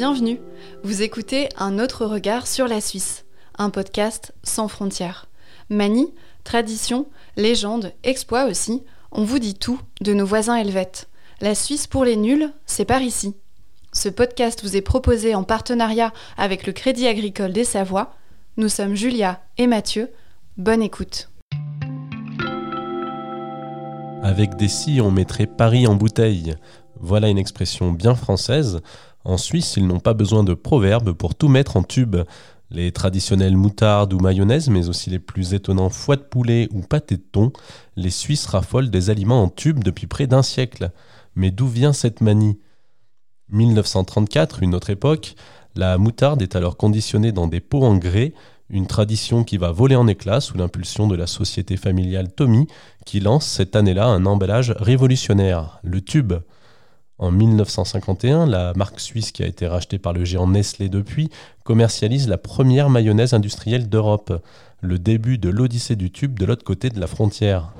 Bienvenue, vous écoutez Un autre regard sur la Suisse, un podcast sans frontières. Manie, tradition, légende, exploit aussi, on vous dit tout de nos voisins helvètes. La Suisse pour les nuls, c'est par ici. Ce podcast vous est proposé en partenariat avec le Crédit agricole des Savoies. Nous sommes Julia et Mathieu. Bonne écoute. Avec des scies, on mettrait Paris en bouteille. Voilà une expression bien française. En Suisse, ils n'ont pas besoin de proverbes pour tout mettre en tube. Les traditionnelles moutardes ou mayonnaise, mais aussi les plus étonnants foies de poulet ou pâté de thon, les Suisses raffolent des aliments en tube depuis près d'un siècle. Mais d'où vient cette manie? 1934, une autre époque, la moutarde est alors conditionnée dans des pots en grès, une tradition qui va voler en éclats sous l'impulsion de la société familiale Tommy, qui lance cette année-là un emballage révolutionnaire, le tube. En 1951, la marque suisse qui a été rachetée par le géant Nestlé depuis commercialise la première mayonnaise industrielle d'Europe, le début de l'odyssée du tube de l'autre côté de la frontière.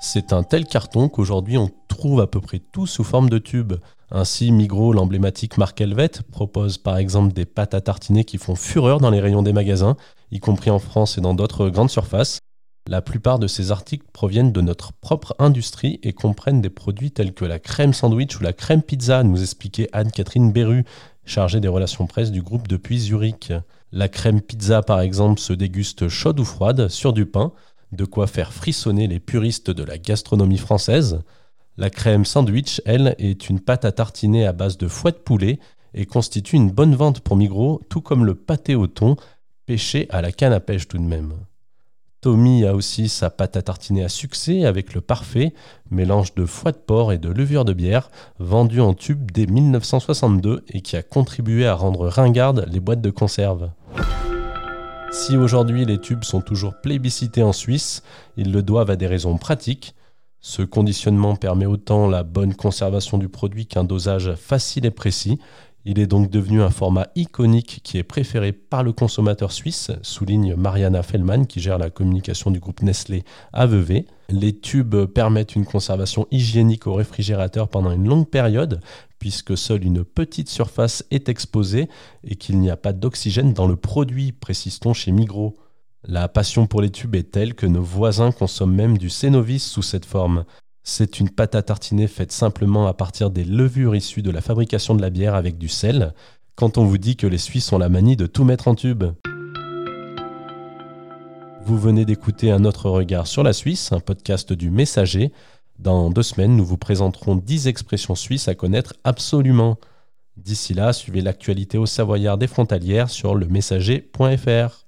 C'est un tel carton qu'aujourd'hui on trouve à peu près tout sous forme de tube. Ainsi, Migros, l'emblématique marque Helvet, propose par exemple des pâtes à tartiner qui font fureur dans les rayons des magasins, y compris en France et dans d'autres grandes surfaces. La plupart de ces articles proviennent de notre propre industrie et comprennent des produits tels que la crème sandwich ou la crème pizza, nous expliquait Anne-Catherine Berru, chargée des relations presse du groupe depuis Zurich. La crème pizza, par exemple, se déguste chaude ou froide sur du pain, de quoi faire frissonner les puristes de la gastronomie française. La crème sandwich, elle, est une pâte à tartiner à base de foie de poulet et constitue une bonne vente pour Migros, tout comme le pâté au thon, pêché à la canne à pêche tout de même. Tommy a aussi sa pâte à tartiner à succès avec le parfait, mélange de foie de porc et de levure de bière, vendu en tube dès 1962 et qui a contribué à rendre ringardes les boîtes de conserve. Si aujourd'hui les tubes sont toujours plébiscités en Suisse, ils le doivent à des raisons pratiques. Ce conditionnement permet autant la bonne conservation du produit qu'un dosage facile et précis, il est donc devenu un format iconique qui est préféré par le consommateur suisse, souligne Mariana Fellman qui gère la communication du groupe Nestlé à Vevey. Les tubes permettent une conservation hygiénique au réfrigérateur pendant une longue période puisque seule une petite surface est exposée et qu'il n'y a pas d'oxygène dans le produit, précise-t-on chez Migros. La passion pour les tubes est telle que nos voisins consomment même du Cénovis sous cette forme. C'est une pâte à tartiner faite simplement à partir des levures issues de la fabrication de la bière avec du sel, quand on vous dit que les Suisses ont la manie de tout mettre en tube. Vous venez d'écouter un autre regard sur la Suisse, un podcast du Messager. Dans deux semaines, nous vous présenterons 10 expressions suisses à connaître absolument. D'ici là, suivez l'actualité au Savoyard des frontalières sur lemessager.fr.